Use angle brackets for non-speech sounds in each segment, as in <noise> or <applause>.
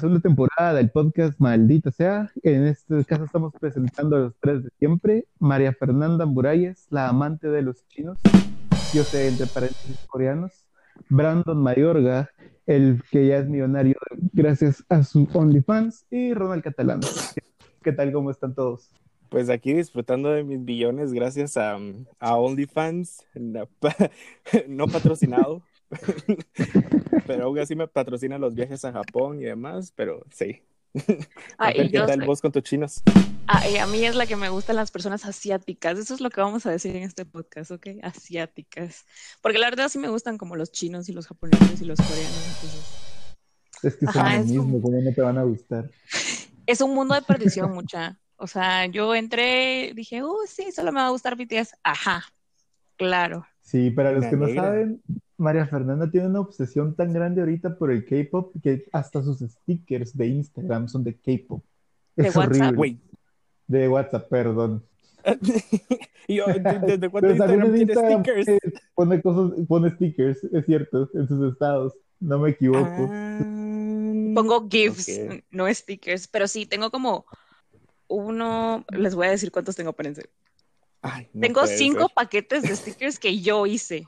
segunda temporada del podcast Maldita sea. En este caso estamos presentando a los tres de siempre. María Fernanda Muralles, la amante de los chinos. Yo sé, entre paréntesis coreanos. Brandon Mayorga, el que ya es millonario gracias a su OnlyFans. Y Ronald Catalán. ¿Qué tal? ¿Cómo están todos? Pues aquí disfrutando de mis billones gracias a, OnlyFans, <laughs> no patrocinado, <laughs> pero aún así me patrocina los viajes a Japón y demás, pero sí. Ah, ¿Qué y yo tal sé- vos con tus chinos? ah, y a mí es la que me gustan las personas asiáticas. Eso es lo que vamos a decir en este podcast, ¿ok? Asiáticas. Porque la verdad sí me gustan como los chinos y los japoneses y los coreanos. entonces- Es que son Ajá, lo es mismo, como- ¿cómo no te van a gustar? <laughs> Es un mundo de perdición, mucha. O sea, yo entré, dije, uh, sí, solo me va a gustar BTS. Ajá, claro. Sí, para los Me que no saben, María Fernanda tiene una obsesión tan grande ahorita por el K-pop que hasta sus stickers de Instagram son de K-pop. ¿De Es WhatsApp? horrible. Güey. De WhatsApp, perdón. y <laughs> yo, ¿de- ¿desde cuándo Instagram en tiene Instagram stickers? pone cosas, pone stickers, es cierto, en sus estados. No me equivoco. Ah, Pongo GIFs, no stickers, pero sí, tengo como uno, les voy a decir cuántos tengo, espérense. Ay, no Tengo cinco ser. paquetes de stickers que yo hice.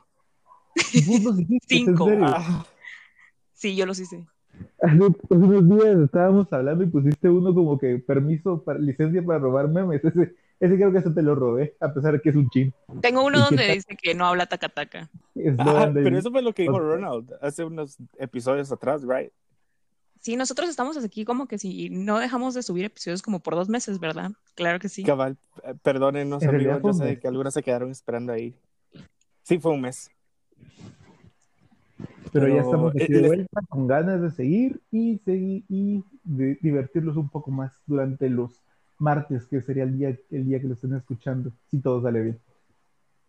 Vos los hiciste, en Cinco. serio. Ah, Sí, yo los hice. Hace hace unos días estábamos hablando y pusiste uno como que permiso, para, licencia para robar memes. Ese, ese creo que ese te lo robé, a pesar de que es un chin. Tengo uno ¿Y qué donde dice que no habla taca-taca. Eslogan ah, pero eso fue lo que dijo. Ronald hace unos episodios atrás, right? Sí, nosotros estamos aquí como que si no dejamos de subir episodios como por dos meses, ¿verdad? Claro que sí. Cabal, eh, perdónenos En amigos, yo sé que algunos se quedaron esperando ahí. Sí, fue un mes. Pero ya Pero, estamos aquí eh, de les- vuelta con ganas de seguir y seguir y de divertirlos un poco más durante los martes, que sería el día, el día que lo estén escuchando, si todo sale bien.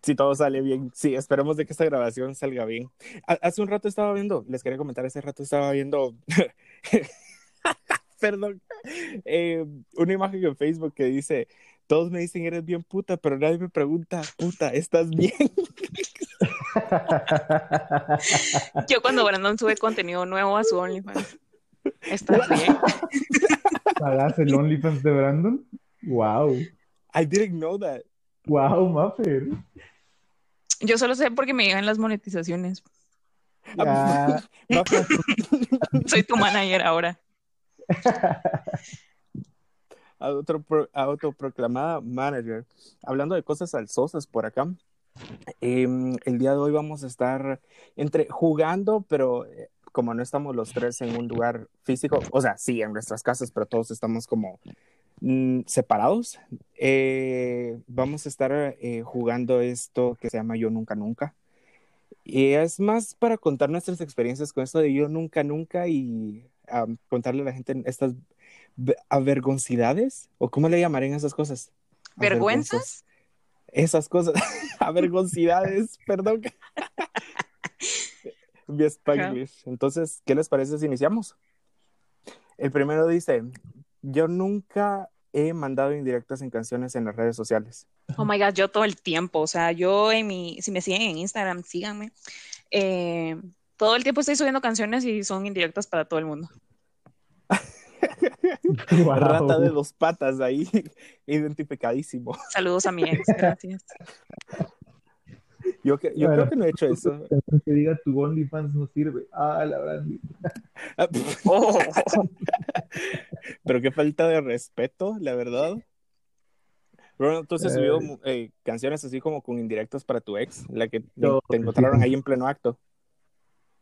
Si todo sale bien, sí, esperemos de que esta grabación salga bien. Ha- Hace un rato estaba viendo, les quería comentar, hace rato estaba viendo, <laughs> perdón, eh, una imagen en Facebook que dice, todos me dicen eres bien puta, pero nadie me pregunta, puta, ¿estás bien? <laughs> <laughs> Yo cuando Brandon sube contenido nuevo a su OnlyFans. ¿Estás bien? ¿Pagas el OnlyFans de Brandon? Wow, I didn't know that. wow, Maffer. Yo solo sé porque me llegan las monetizaciones. No, <laughs> Soy tu manager ahora. Autopro- autoproclamada manager. Hablando de cosas alzosas por acá, em, el día de hoy vamos a estar entre jugando, pero eh, como no estamos los tres en un lugar físico, o sea, sí, en nuestras casas, pero todos estamos como mm, separados, eh, vamos a estar eh, jugando esto que se llama Yo Nunca Nunca. Y es más para contar nuestras experiencias con esto de Yo Nunca Nunca y contarle a la gente estas ve- avergoncidades, o cómo le llamarían esas cosas. ¿Vergüenzas? Esas cosas, <laughs> avergoncidades, <laughs> perdón. <laughs> Mi Spanglish. Entonces, ¿qué les parece si iniciamos? El primero dice, yo nunca he mandado indirectas en canciones en las redes sociales. Oh my God, yo todo el tiempo. O sea, yo en mi, si me siguen en Instagram, síganme. Eh, todo el tiempo estoy subiendo canciones y son indirectas para todo el mundo. Wow. Rata de dos patas ahí, <laughs> identificadísimo. Saludos a mi ex, gracias. Yo, que- yo Bueno. creo que no he hecho eso. Que diga tu OnlyFans no sirve. Ah, la Brandy. <laughs> Oh, Pero qué falta de respeto, la verdad. Ronald, tú has Eh. subido eh, canciones así como con indirectas para tu ex, la que te encontraron ahí en pleno acto.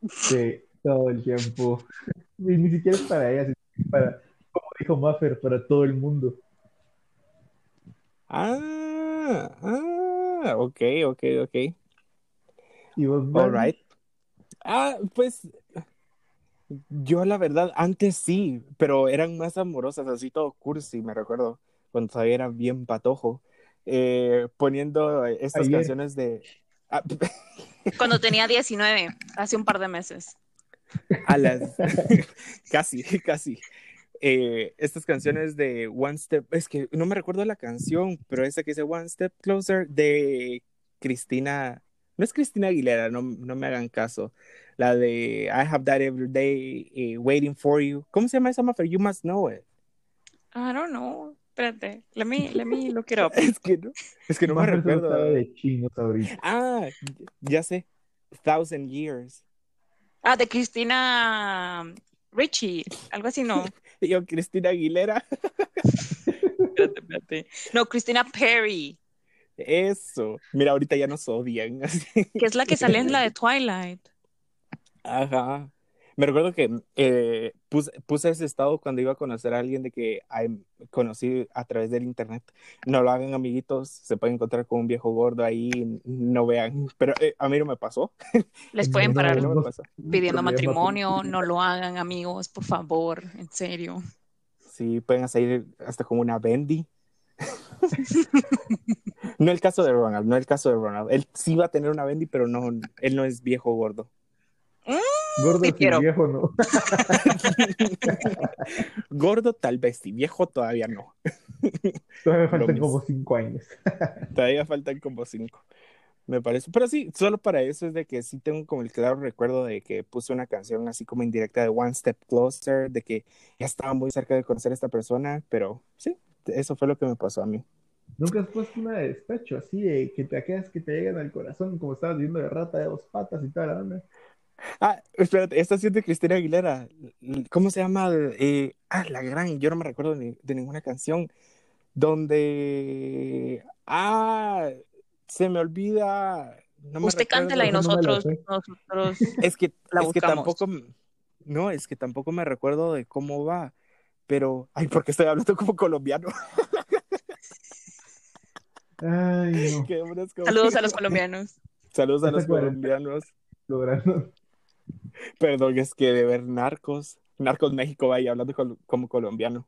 Sí, todo el tiempo. Y ni siquiera es para ella, sino para, como dijo Maffer, para todo el mundo. Ah, ah, ok, ok, ok. Y vos, All right. Ah, pues yo la verdad antes sí, pero eran más amorosas, así todo cursi, me recuerdo, cuando todavía era bien patojo, eh, poniendo estas Ayer. canciones de... ah, <laughs> cuando tenía 19, hace un par de meses. A las <laughs> <laughs> casi, casi. Eh, estas canciones de One Step, es que no me recuerdo la canción, pero esa que dice One Step Closer de Cristina, no es Cristina Aguilera, no, no me hagan caso. La de I have that every day eh, waiting for you. ¿Cómo se llama esa mujer? You must know it. I don't know. Espérate. Let me, let me look it <laughs> up. Es que no, es que no me Mafer recuerdo. sabe de chinos ahorita. Ah, ya sé. Thousand Years. Ah, de Cristina Richie. Algo así, no. <laughs> Yo, Cristina Aguilera. Espérate, espérate. No, Cristina Perry. Eso. Mira, ahorita ya nos odian. <laughs> así. Que es la que sale en la de Twilight. Ajá. Me recuerdo que eh, puse, puse ese estado cuando iba a conocer a alguien de que conocí a través del internet. No lo hagan, amiguitos. Se pueden encontrar con un viejo gordo ahí. No vean. <laughs> Pero eh, a mí no me pasó. <laughs> Les pueden <laughs> parar no pidiendo matrimonio. No lo hagan, amigos, por favor. En serio. Sí, pueden salir hasta como una bendy. no el caso de Ronald, no el caso de Ronald. Él sí va a tener una bendy, pero no, él no es viejo gordo. Gordo Sí y viejo, ¿no? <laughs> Gordo tal vez sí, viejo todavía no. <laughs> Todavía me faltan como cinco años. <laughs> Todavía faltan como cinco. Me parece. Pero sí, solo para eso es de que sí tengo como el claro recuerdo de que puse una canción así como indirecta de One Step Closer, de que ya estaba muy cerca de conocer a esta persona, pero sí, eso fue lo que me pasó a mí. Nunca has puesto una de despecho así de que te quedas que te llegan al corazón, como estabas viendo de rata de dos patas y toda la onda. Ah, espérate, esta sí es de Cristina Aguilera. ¿Cómo se llama? Eh, ah, la gran, yo no me recuerdo ni- de ninguna canción donde... Ah, se me olvida. No me Usted cántela y nosotros. Es que, La es que tampoco, no, es que tampoco me recuerdo de cómo va, pero, ay, porque estoy hablando como colombiano. Ay, no. <laughs> Saludos a los colombianos. Saludos a los colombianos. Logrando. <laughs> Perdón, es que de ver Narcos, Narcos México, vaya, hablando col- como colombiano.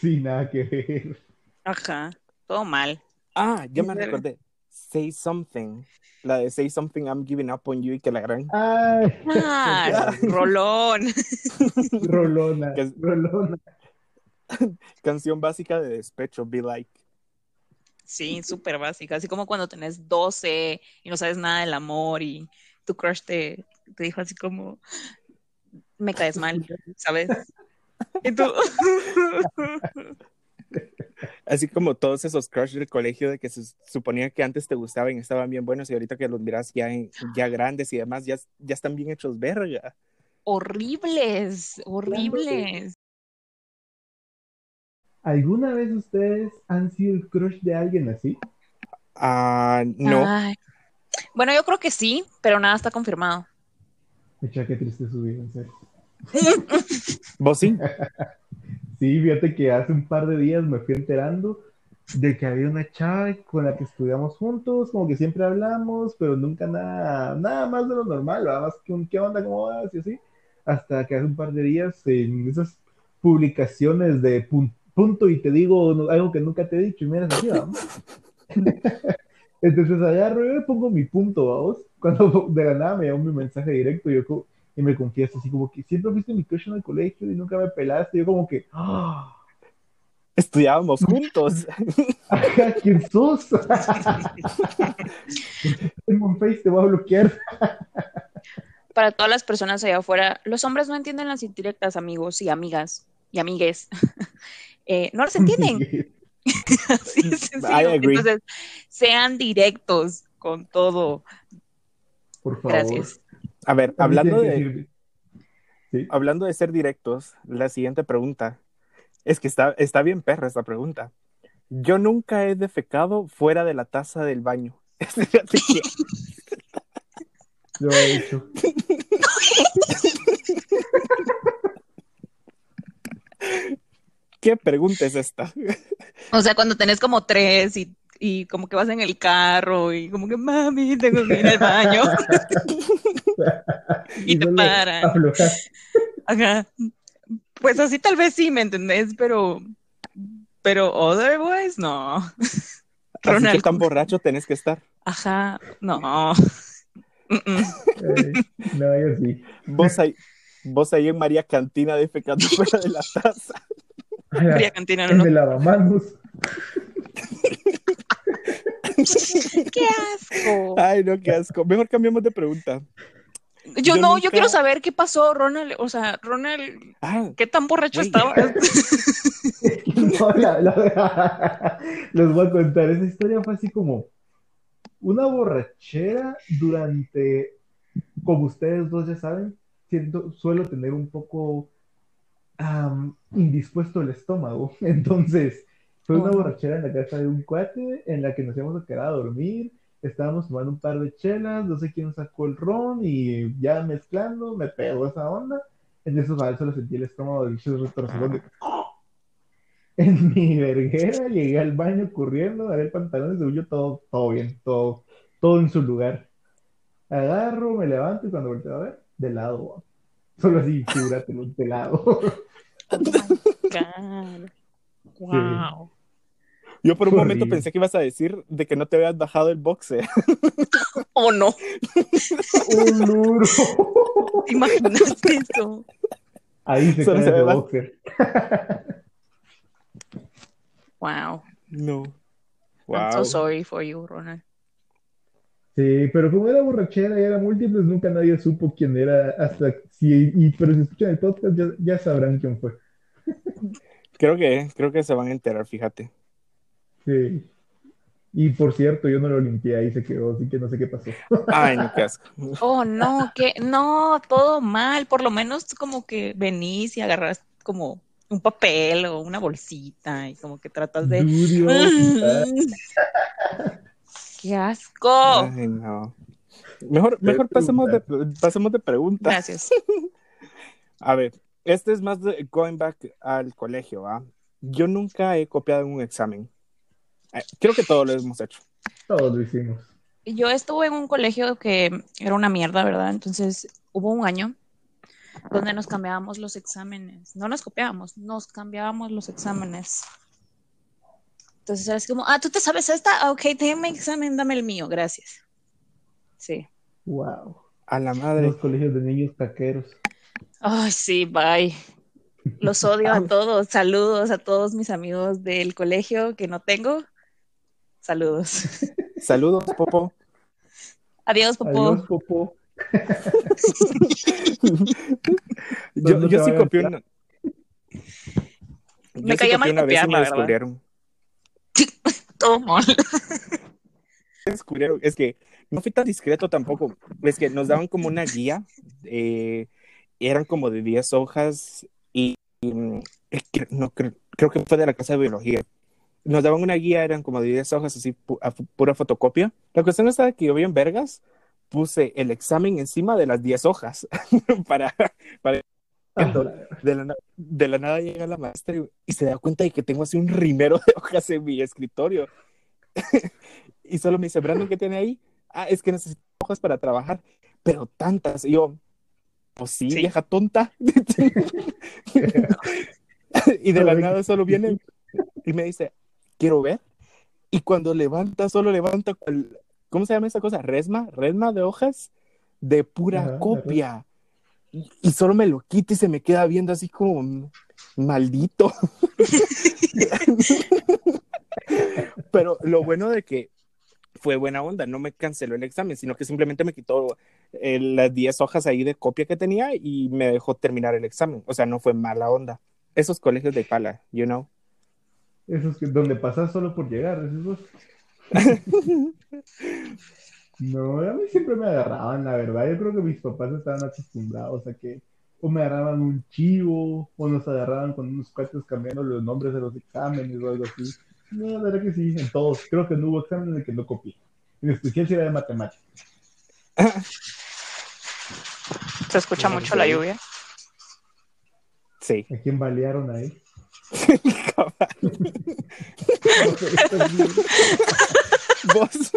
Sin nada que ver. Ajá. Todo mal. Ah, ya me recordé. Say Something. La de Say Something, I'm Giving Up on You y que la gran. Ay, Ah, <laughs> Rolón. Rolona, Rolona. <laughs> Canción básica de despecho, Be Like. Sí, súper básica. Así como cuando tenés 12 y no sabes nada del amor y tu crush te, te dijo así como, me caes mal, ¿sabes? <laughs> Y tú, Así como todos esos crush del colegio de que se suponía que antes te gustaban y estaban bien buenos y ahorita que los miras ya, en- ya grandes y demás, ya, ya están bien hechos verga. horribles, horribles. ¿Alguna vez ustedes han sido el crush de alguien así? Ah, no. Ay. Bueno, yo creo que sí, pero nada está confirmado. Echa, qué triste su vida, en serio. <laughs> ¿Vos sí? <laughs> Sí, fíjate que hace un par de días me fui enterando de que había una chava con la que estudiamos juntos, como que siempre hablamos, pero nunca nada, nada más de lo normal, nada más que un qué onda, cómo vas y así, hasta que hace un par de días en esas publicaciones de pun- punto y te digo algo que nunca te he dicho y miras así, vamos. <laughs> Entonces agarro y pongo mi punto, vamos, cuando <laughs> de la nada me llegó mi mensaje directo y yo como- y me confieso así como que siempre fuiste mi crush en el colegio y nunca me pelaste, yo como que, ¡ah! Estudiábamos <laughs> juntos. Ajá, ¿quién sos? <laughs> Tengo un face, te voy a bloquear. Para todas las personas allá afuera, los hombres no entienden las indirectas, amigos y amigas y amigues. Eh, no las entienden. Así de sencillo. Entonces, sean directos con todo. Por favor. Gracias. A ver, hablando de, Sí. hablando de ser directos, la siguiente pregunta. Es que está, está bien perra esta pregunta. Yo nunca he defecado fuera de la taza del baño. <laughs> Lo he hecho. ¿Qué pregunta es esta? O sea, cuando tenés como tres y, y como que vas en el carro y como que mami, tengo que ir al baño. <laughs> Y te paran. Ajá. Pues así tal vez sí, ¿me entendés? Pero, pero otherwise, no. Así Ronald, que tan borracho tenés que estar. Ajá, no. No, yo sí. Vos ahí, vos ahí en María Cantina defecando <laughs> fuera de la taza. Fría cantina, no, El no. de lavamanos. <laughs> <laughs> ¡Qué asco! Ay, no, qué asco. Mejor cambiamos de pregunta. Yo, Yo no, yo quiero saber qué pasó, Ronald. O sea, Ronald, Ah, ¿qué tan borracho estaba? <laughs> <laughs> No, la- la- les voy a contar. Esa historia fue así como una borrachera durante, como ustedes dos ya saben, siento, suelo tener un poco indispuesto el estómago. Entonces, fue una borrachera en la casa de un cuate en la que nos íbamos a quedar a dormir. Estábamos tomando un par de chelas, no sé quién sacó el ron y ya mezclando, me pegó esa onda. En eso, solo sentí el estómago del retorcijón de en mi verguera, llegué al baño corriendo, agarré pantalones, según yo todo, todo bien, todo, todo en su lugar. Agarro, me levanto y cuando volteo a ver, de lado, solo así, figúratelo, de lado. <laughs> <laughs> Oh my God. Wow. Yo por un momento pensé que ibas a decir de que no te habías bajado el boxer. <laughs> Oh, no. <laughs> ¡Un duro! ¿Te imaginaste eso? Ahí se Solo cae se ve el boxer. Wow. No. I'm so Wow. sorry for you, Ronald. Sí, pero como era borrachera y era múltiples, nunca nadie supo quién era hasta si, y, pero si escuchan el podcast ya, ya sabrán quién fue. Creo que, creo que se van a enterar, fíjate. Sí. Y por cierto, yo no lo limpié, ahí se quedó, así que no sé qué pasó. Ay, no, qué asco. Oh, no, que no, todo mal. Por lo menos como que venís y agarras como un papel o una bolsita y como que tratas de. <laughs> ¡Qué asco! Ay, no. Mejor, mejor pasemos de, pasemos de preguntas. Gracias. A ver, este es más de going back al colegio, ¿va? Yo nunca he copiado en un examen. Eh, Creo que todos lo hemos hecho. todos lo hicimos. Yo estuve en un colegio que era una mierda, ¿verdad? Entonces hubo un año donde nos cambiábamos los exámenes. No nos copiábamos, nos cambiábamos los exámenes. Entonces era así como, ah, tú te sabes esta, Ah, ok, tenme mi examen, dame el mío, gracias. Sí. Wow. A la madre. Los colegios de niños taqueros. Ay, sí, bye. Los odio a <laughs> todos. Saludos a todos mis amigos del colegio que no tengo. Saludos. <laughs> Saludos, Popo. Adiós, Popo. Adiós, Popo. <laughs> Yo, yo sí copié una. Yo Me sí caía copié mal una vez y copiar, me la verdad. descubrieron. <laughs> Todo mal. Me descubrieron. Es que no fui tan discreto tampoco. Es que nos daban como una guía. eh, eran como de 10 hojas y, y, mm, es que no, creo, creo que fue de la clase de biología. Nos daban una guía, eran como de 10 hojas, así, pu- a pura fotocopia. La cuestión está que yo vi en Vergas, puse el examen encima de las 10 hojas <laughs> para, para de la, de la nada llega la maestra y, y se da cuenta de que tengo así un rimero de hojas en mi escritorio. <laughs> y solo me dice, Brandon, ¿qué tiene ahí? Ah, es que necesito hojas para trabajar, pero tantas. Y yo, pues sí, Sí. vieja tonta. <laughs> y de la nada solo viene y me dice, quiero ver. Y cuando levanta, solo levanta, cual- ¿cómo se llama esa cosa? Resma, resma de hojas de pura Ajá, copia. Y, y solo me lo quita y se me queda viendo así como "Mm, maldito. <laughs> Pero lo bueno de que fue buena onda, no me canceló el examen, sino que simplemente me quitó eh, las 10 hojas ahí de copia que tenía y me dejó terminar el examen. O sea, no fue mala onda. Esos colegios de pala, you know. Esos que donde pasas solo por llegar, esos. <laughs> No, a mí siempre me agarraban, la verdad. Yo creo que mis papás estaban acostumbrados a que o me agarraban un chivo, o nos agarraban con unos cuates cambiando los nombres de los exámenes o algo así. No, la verdad que sí, en todos. Creo que no hubo examen en el que no copié. En especial si era de matemáticas. Se escucha mucho la lluvia. Sí. ¿A quién balearon ahí? Vos.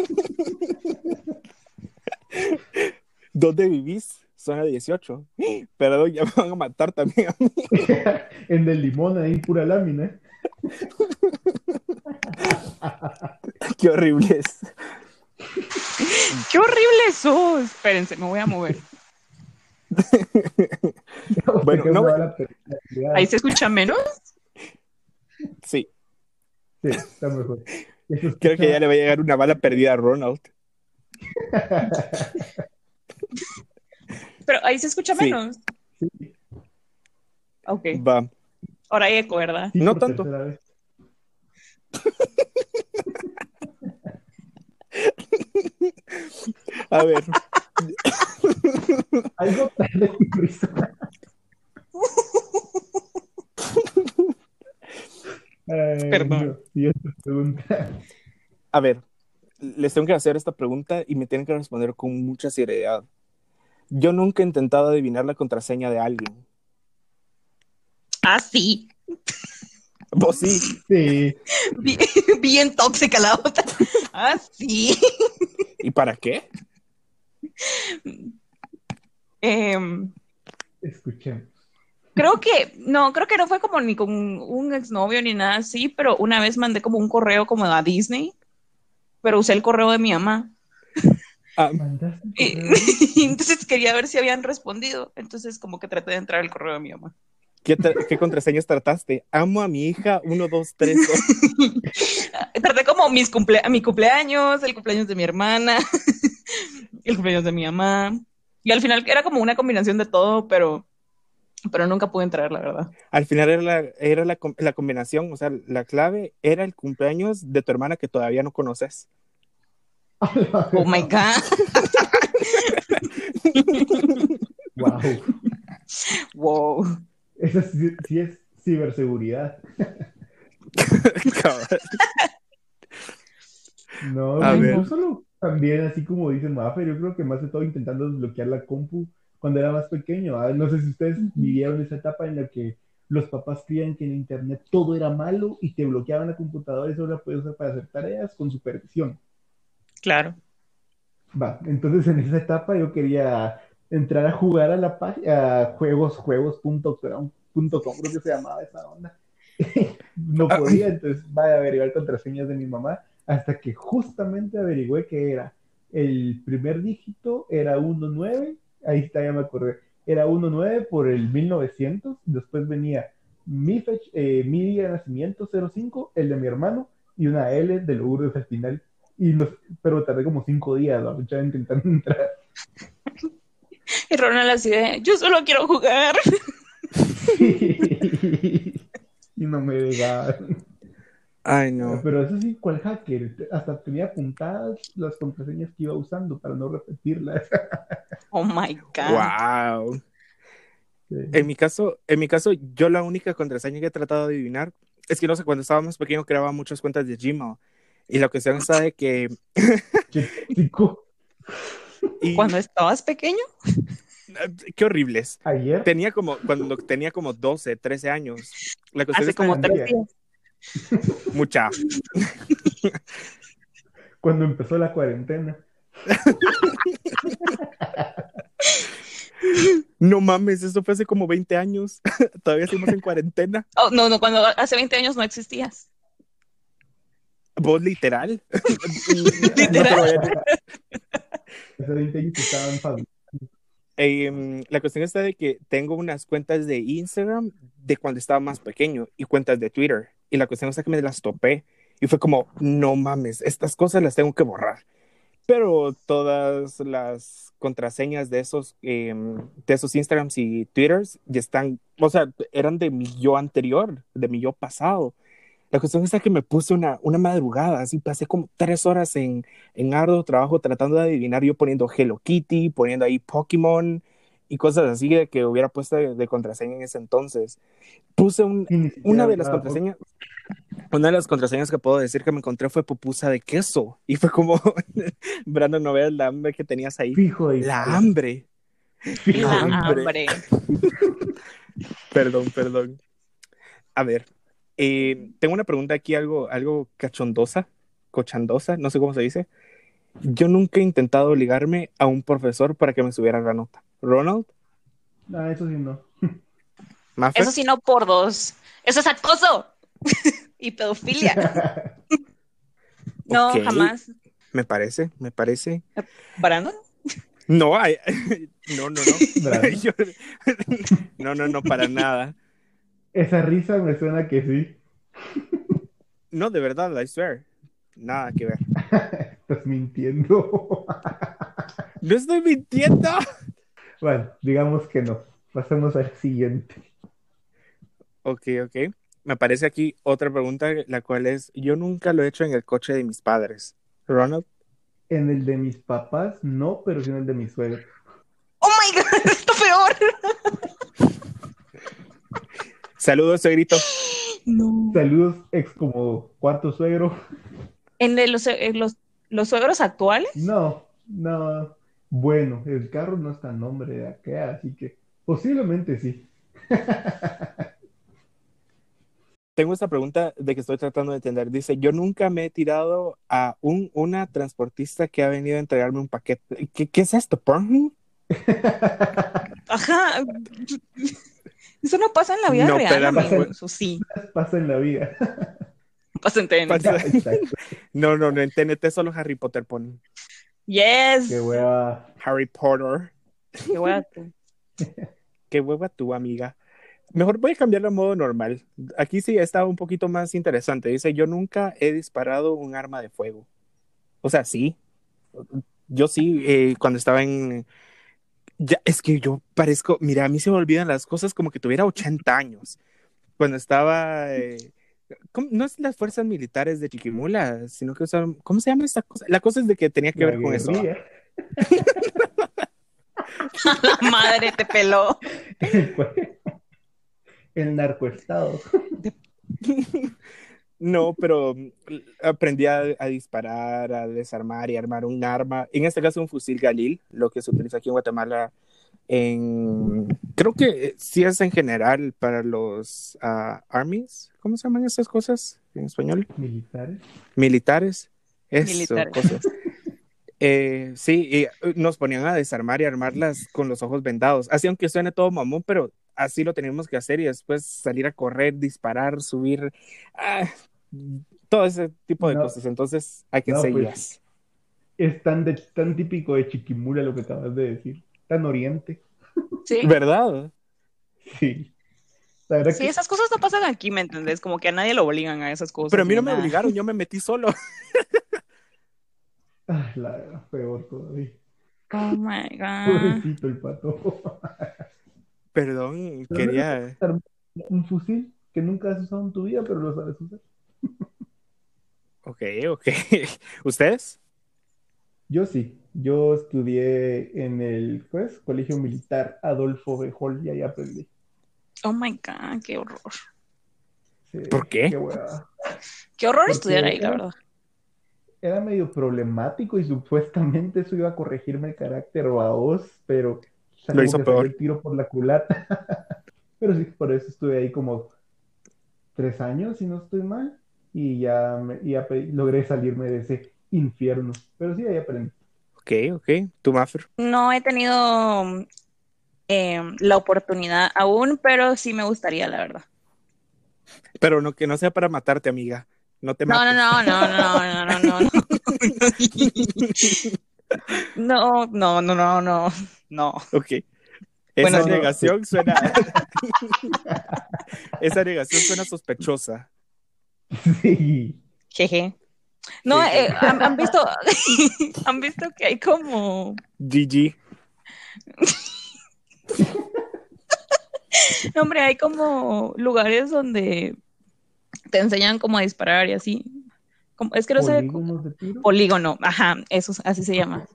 ¿Dónde vivís? Zona 18. Perdón, ya me van a matar también a mí. <laughs> en el limón ahí, pura lámina. Qué horrible es. ¡Qué horrible sos! Espérense, me voy a mover. <laughs> Bueno, no. ¿Ahí se escucha menos? Sí, está mejor. <laughs> Creo que ya le va a llegar una bala perdida a Ronald. <laughs> Pero ahí se escucha Sí. menos. Sí. Ok. Va. Ahora hay eco, ¿verdad? Sí, No tanto. <laughs> A ver, Algo tarde Perdón. a ver, les tengo que hacer esta pregunta y me tienen que responder con mucha seriedad. Yo nunca he intentado adivinar la contraseña de alguien. Ah, sí. Vos sí. Sí, Bien, bien tóxica la otra. Ah, sí. ¿Y para qué? Em, escuchemos. Creo que, no, creo que no fue como ni con un exnovio ni nada así, pero una vez mandé como un correo como a Disney, pero usé el correo de mi mamá. Ah, ¿Mandaste un Y, y entonces quería ver si habían respondido. Entonces como que traté de entrar al correo de mi mamá. ¿qué, tra- qué contraseñas trataste? Amo a mi hija, uno, dos, tres. <laughs> Traté como mis cumple mi cumpleaños, el cumpleaños de mi hermana, <laughs> el cumpleaños de mi mamá. Y al final era como una combinación de todo, pero, pero nunca pude entrar, la verdad. Al final era, la, era la, la combinación, o sea, la clave era el cumpleaños de tu hermana que todavía no conoces. Oh my God. Wow. Wow. Eso sí, sí es ciberseguridad. No, A no, ver. no solo también, así como dice Mafer, yo creo que más de todo intentando desbloquear la compu cuando era más pequeño. ¿ah? No sé si ustedes vivieron esa etapa en la que los papás creían que en internet todo era malo y te bloqueaban la computadora y solo la podías usar para hacer tareas con supervisión. Claro. Va, entonces en esa etapa yo quería entrar a jugar a la página, a juegosjuegos.com, creo que se llamaba esa onda. <laughs> no podía, entonces vaya a averiguar contraseñas de mi mamá, hasta que justamente averigüé que era el primer dígito era 19, ahí está, ya me acordé, era 19 por el 1900, después venía mi, fech- eh, mi día de nacimiento 05, el de mi hermano, y una L de Lourdes al final. Y los, pero tardé como cinco días la intentando entrar. Y Ronald así de, yo solo quiero jugar. <laughs> y no me dejaban. Ay, no. Pero eso sí, ¿cuál hacker? Hasta tenía apuntadas las contraseñas que iba usando para no repetirlas. <laughs> Oh my God. Wow. En mi caso, en mi caso, yo la única contraseña que he tratado de adivinar es que no sé, cuando estaba más pequeño creaba muchas cuentas de Gmail. Y la cuestión está de que. <laughs> Chico, <laughs> y- Cuando estabas pequeño, Qué horribles. ayer Tenía como, cuando tenía como 12, 13 años. La cuestión hace como de- tres días. Mucha. cuando empezó la cuarentena. No mames, eso fue hace como 20 años. <laughs> Todavía seguimos en cuarentena. Oh, no, no, cuando hace 20 años no existías. ¿Vos literal? <laughs> Literal. Hace 20 años que estaban. Em, la cuestión está de que tengo unas cuentas de Instagram de cuando estaba más pequeño y cuentas de Twitter. Y la cuestión está que me las topé y fue como, no mames, estas cosas las tengo que borrar. Pero todas las contraseñas de esos, em, de esos Instagrams y Twitters ya están, o sea, eran de mi yo anterior, de mi yo pasado. La cuestión está que me puse una, una madrugada, así pasé como tres horas en, en arduo trabajo tratando de adivinar, yo poniendo Hello Kitty, poniendo ahí Pokémon y cosas así de que hubiera puesto de, de contraseña en ese entonces. Puse un, siquiera una de las contraseñas, una de las contraseñas que puedo decir que me encontré fue pupusa de queso. Y fue como, <laughs> Brandon, no veas la hambre que tenías ahí. Fijo de La hambre. Fijo La hambre. <laughs> Perdón, perdón. A ver, eh, tengo una pregunta aquí, algo, algo cachondosa, cochandosa, no sé cómo se dice. Yo nunca he intentado ligarme a un profesor para que me subiera la nota. Ronald, Ah, eso sí no. <laughs> Maffer, Eso sí, no por dos. Eso es acoso <laughs> y pedofilia. <laughs> No, jamás. me parece, me parece. ¿Brandon? No, ay, no, no, no. Yo- no, no, no, para nada. Esa risa me suena que sí. No, de verdad, I swear. Nada que ver. Estás mintiendo. No estoy mintiendo. Bueno, digamos que no. Pasemos al siguiente. Ok, ok. Me aparece aquí otra pregunta, la cual es, yo nunca lo he hecho en el coche de mis padres. Ronald. En el de mis papás, no, pero sí en el de mis suegros. ¡Oh, my God! <laughs> ¡Esto peor! Saludos, suegrito. No. Saludos, ex como cuarto suegro. ¿En de los, en los, los suegros actuales? No, no. Bueno, el carro no está en nombre de acá, así que posiblemente sí. <laughs> Tengo esta pregunta de que estoy tratando de entender. Dice, yo nunca me he tirado a un, una transportista que ha venido a entregarme un paquete. ¿Qué, qué es esto, Pornhub? <laughs> Ajá. Eso no pasa en la vida No, real, espérame, amigo. güey. Eso sí. Pasa en la vida. Pasa en TNT. Pasa-. <laughs> No, no, no, en TNT solo Harry Potter pone. Yes. Qué hueva. Harry Potter. Qué hueva <laughs> tú. Qué hueva tu amiga. Mejor voy a cambiarlo a modo normal. Aquí sí está un poquito más interesante. Dice, yo nunca he disparado un arma de fuego. O sea, sí. Yo sí, eh, cuando estaba en... Ya, es que yo parezco, mira, a mí se me olvidan las cosas como que tuviera 80 años. Cuando estaba... eh. No es las fuerzas militares de Chiquimula, sino que usaban... ¿Cómo se llama esta cosa? La cosa es de que tenía que La ver con eso. <laughs> La madre te peló. <laughs> El narcoestado. <laughs> No, pero mm, aprendí a, a disparar, a desarmar y armar un arma. En este caso, un fusil Galil, lo que se utiliza aquí en Guatemala. En, creo que eh, sí es en general para los ah, armies. ¿Cómo se llaman esas cosas en español? Militares. Militares. Eso, Militares. cosas. <laughs> Eh, sí, y eh, nos ponían a desarmar y armarlas con los ojos vendados. Así, aunque suene todo mamón, pero así lo teníamos que hacer y después salir a correr, disparar, subir, ah, todo ese tipo de No. cosas. Entonces, hay que No, say pues. yes. Es tan, de- tan típico de Chiquimula lo que acabas de decir. Tan oriente. Sí. ¿Verdad? Sí. La verdad Sí, que esas cosas no pasan aquí, ¿me entendés? Como que a nadie lo obligan a esas cosas. Pero a mí no me nada. obligaron, yo me metí solo. <laughs> ah, la verdad, peor todavía. Oh my God. Pobrecito el pato. <laughs> Perdón, Pero quería... Un fusil que nunca has usado en tu vida, pero lo sabes usar. Ok, ok. <laughs> ¿Ustedes? Yo sí. Yo estudié en el pues, Colegio Militar Adolfo B. Hall y ahí aprendí. Oh my God, qué horror. Sí, ¿Por qué? Qué horror Porque estudiar ahí, la era- verdad. Era medio problemático y supuestamente eso iba a corregirme el carácter baboz, pero o sea, Lo hizo peor. el tiro por la culata. <laughs> Pero sí, por eso estuve ahí como tres años, si no estoy mal, y ya, me- y ya logré salirme de ese infierno. Pero sí, ahí aprendí. Ok, ok. ¿Tú, Maffer? No he tenido eh, la oportunidad aún, pero sí me gustaría, la verdad. Pero no, que no sea para matarte, amiga. No te No, mates. no, no, no, no, no, no, no. No, no, no, no, no. No. Ok. Esa Bueno, no. negación suena. <laughs> Esa negación suena sospechosa. Sí. Jeje. No, Sí. eh, ¿han, han visto, <laughs> han visto que hay como, GG. <laughs> no, hombre, hay como lugares donde te enseñan cómo a disparar y así. Como, es que no sé, polígono, ajá, eso es- así se llama.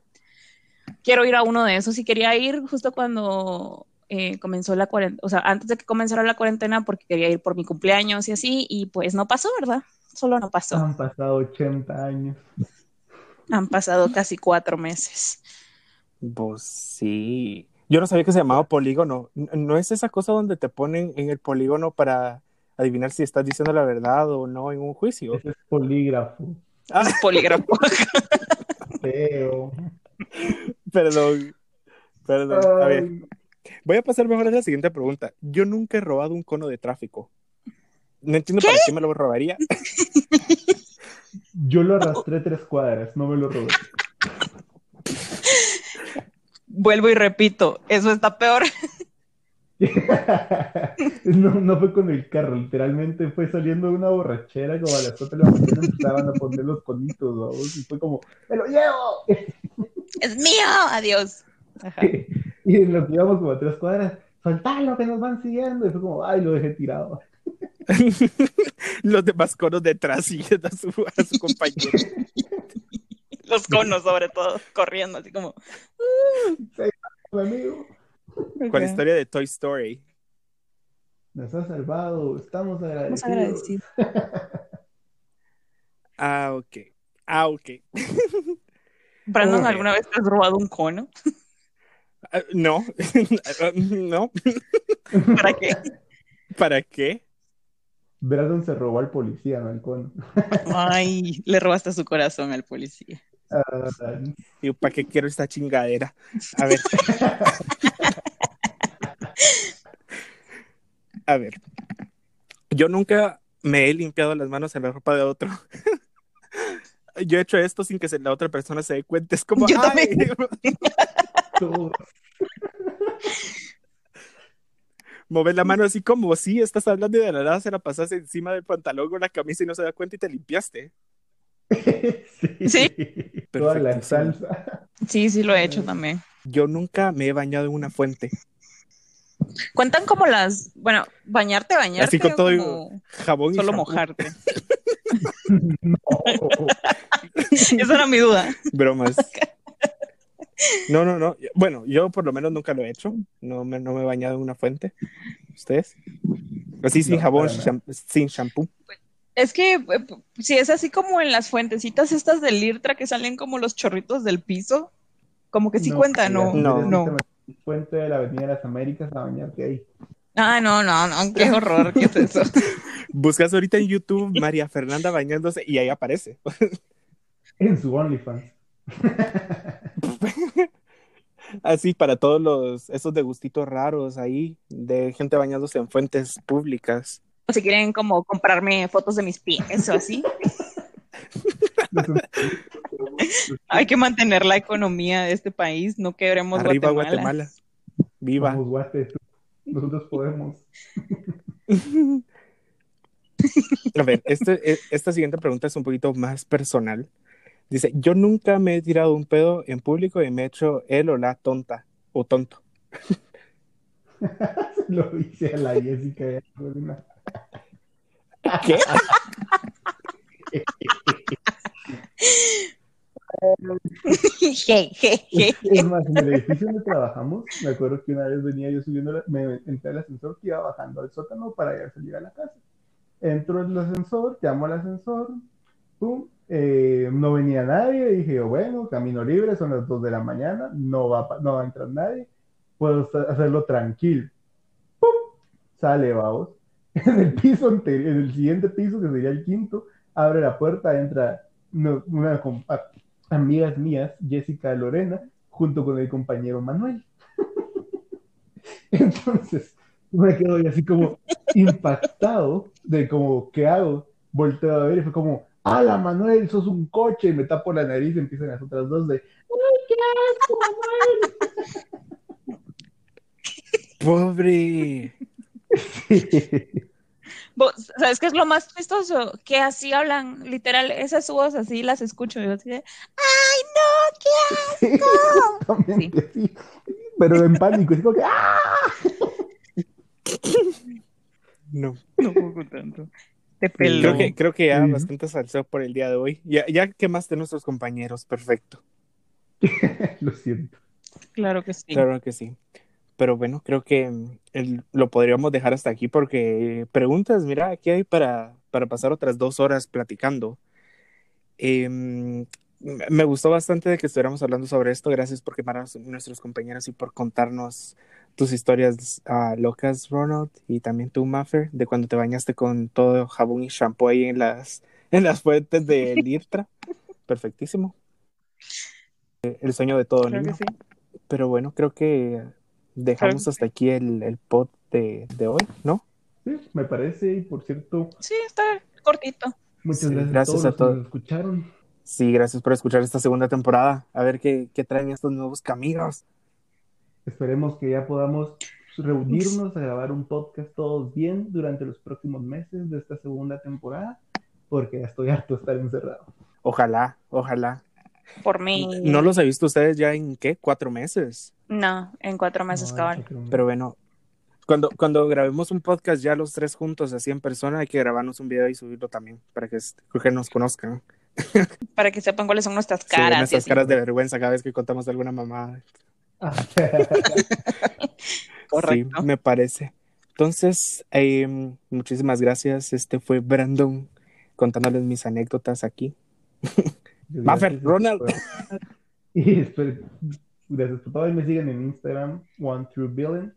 Quiero ir a uno de esos y quería ir justo cuando eh, comenzó la cuarentena, o sea, antes de que comenzara la cuarentena porque quería ir por mi cumpleaños y así, y pues no pasó, ¿verdad? Solo no pasó. Han pasado 80 años. Han pasado casi cuatro meses. Pues sí. Yo no sabía que se llamaba polígono. ¿No es esa cosa donde te ponen en el polígono para adivinar si estás diciendo la verdad o no en un juicio? Ese es polígrafo. Ah, Es polígrafo. <laughs> Feo. perdón. Perdón. A ver, voy a pasar mejor a la siguiente pregunta. Yo nunca he robado un cono de tráfico. No entiendo para qué me lo robaría. yo lo arrastré tres cuadras, no me lo robé. Vuelvo y repito, eso está peor. <laughs> No, no fue con el carro, literalmente fue saliendo de una borrachera como a las 4 de la mañana empezaban a poner los conitos, ¿vamos? Y fue como, ¡me lo llevo! Es mío, adiós. Ajá. <laughs> Y en lo que íbamos como a tres cuadras, soltalo que nos van siguiendo. Y fue como, ay, lo dejé tirado. <laughs> Los demás conos detrás siguiendo a su, a su compañero. <laughs> Los conos, sobre todo, corriendo, así como. Amigo, Con la historia de Toy Story. nos has salvado, estamos agradecidos. Vamos a agradecido. Ah, ok. Ah, ok. <laughs> Brandon. ¿alguna vez te has robado un cono? Ah, no. no. ¿Para qué? ¿Para qué? Brandon se robó al policía, no al cono. Ay, <laughs> le robaste su corazón al policía. Digo, ¿para qué quiero esta chingadera? A ver. <laughs> A ver. Yo nunca me he limpiado las manos en la ropa de otro. <laughs> Yo he hecho esto sin que la otra persona se dé cuenta. Es como, Yo "Ay". Mover la mano así como, sí, estás hablando y de la nada se la pasas encima del pantalón o la camisa y no se da cuenta y te limpiaste. <laughs> sí. Sí. Toda la salsa. Sí, sí lo he hecho también. Yo nunca me he bañado en una fuente. Cuentan como las, bueno, bañarte, bañarte, Así con todo y- como Jabón y solo shampoo. mojarte. No. <laughs> Esa era mi duda. Bromas. No, no, no. Bueno, yo por lo menos nunca lo he hecho. No me, no me he bañado en una fuente. ¿Ustedes? Así sin No, jabón, sham- sin shampoo. Es que eh, si es así como en las fuentecitas estas del Lirtra que salen como los chorritos del piso, como que sí No, cuenta, ¿no? No. no. te metes en el Puente de la Avenida de las Américas a bañarte ahí. Ah, no, no, no, qué horror, ¿qué es eso? <laughs> Buscas ahorita en YouTube María Fernanda bañándose y ahí aparece. <laughs> En su OnlyFans. <laughs> Así para todos los esos degustitos raros ahí de gente bañándose en fuentes públicas. O si quieren como comprarme fotos de mis pies o así, <laughs> hay que mantener la economía de este país, no quebremos Arriba Guatemala. Guatemala. Viva. Vamos, guate, tú. Nosotros podemos. <laughs> A ver, este, e- esta siguiente pregunta es un poquito más personal. Dice, yo nunca me he tirado un pedo en público y me he hecho él o la tonta o tonto. <laughs> Lo dice a la Jessica. ¿Qué? <laughs> Je, je. Es más, en el edificio donde trabajamos, me acuerdo que una vez venía yo subiendo, la- me entré al ascensor que iba bajando al sótano para ya salir a la casa. Entro en el ascensor, llamo al ascensor, pum, eh, no venía nadie, dije yo, bueno, camino libre, son las 2 de la mañana, no va, no va a entrar nadie, puedo hacerlo tranquilo. Pum, sale, vamos. <laughs> En el piso anterior, en el siguiente piso, que sería el quinto, abre la puerta, entra una, com- a- amigas mías, Jessica Lorena, junto con el compañero Manuel. <laughs> Entonces, me quedo así como impactado de como, ¿qué hago? Volteo a ver y fue como, ¡Hala, Manuel, sos un coche! Y me tapo la nariz y empiezan las otras dos de, ¡Ay, qué asco, <laughs> Pobre. Manuel! Vos, ¿Sabes qué es lo más chistoso? Que así hablan, literal, esas voz así las escucho yo así de, ¡ay no, qué asco! Exactamente, sí. Pero en pánico, así como que, ¡ah! <laughs> No. No puedo tanto. Pelo. Creo que, creo que ya Sí. bastante salseo por el día de hoy. Ya, ya quemaste nuestros compañeros, perfecto. <laughs> Lo siento. Claro que sí. Claro que sí. Pero bueno, creo que mm, el- lo podríamos dejar hasta aquí porque preguntas, mira, aquí hay para, para pasar otras dos horas platicando. Em, me me gustó bastante de que estuviéramos hablando sobre esto. Gracias por quemar a nuestros compañeros y por contarnos tus historias ah, locas, Ronald, y también tú, Maffer, de cuando te bañaste con todo jabón y shampoo ahí en las, en las fuentes de <laughs> Lirtra. Perfectísimo. El sueño de todo Claro niño. que sí. Pero bueno, creo que dejamos que hasta aquí el, el pod de, de hoy, ¿no? Sí, me parece, y por cierto, Sí, está cortito. muchas Sí, gracias, gracias a a todos los todos. que nos escucharon. Sí, gracias por escuchar esta segunda temporada. A ver qué, qué traen estos nuevos caminos. Esperemos que ya podamos reunirnos a grabar un podcast todos bien durante los próximos meses de esta segunda temporada, porque ya estoy harto de estar encerrado. Ojalá, ojalá. Por mí. ¿No los he visto ustedes ya en qué? ¿Cuatro meses? No, en cuatro meses, No, cuatro meses. Pero bueno, cuando, cuando grabemos un podcast ya los tres juntos, así en persona, hay que grabarnos un video y subirlo también para que, que nos conozcan. Para que sepan cuáles son nuestras Sí, caras. y nuestras así. caras de vergüenza cada vez que contamos alguna mamada. <laughs> Correcto. Sí, me parece. Entonces, eh, muchísimas gracias. Este fue Brandon contándoles mis anécdotas aquí. Maffer, Ronald. <laughs> Y espero, gracias por todo. Y me siguen en Instagram, one true billion.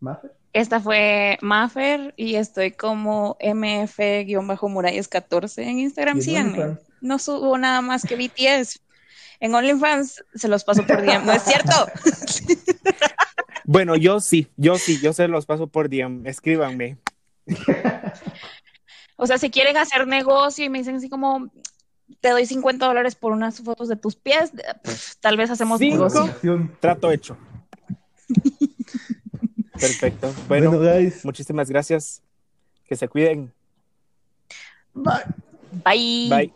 Maffer. Esta fue Maffer y estoy como mf-muralles14 en Instagram. Síganme. No subo nada más que <laughs> BTS. En OnlyFans se los paso por DM. No es cierto. <laughs> Bueno, yo sí, yo sí, yo se los paso por DM. Escríbanme. O sea, si quieren hacer negocio y me dicen así como, te doy 50 dólares por unas fotos de tus pies, pff, tal vez hacemos Cinco. negocio. Trato hecho. Perfecto. Bueno, Bueno, guys. muchísimas gracias. Que se cuiden. Bye. Bye. Bye.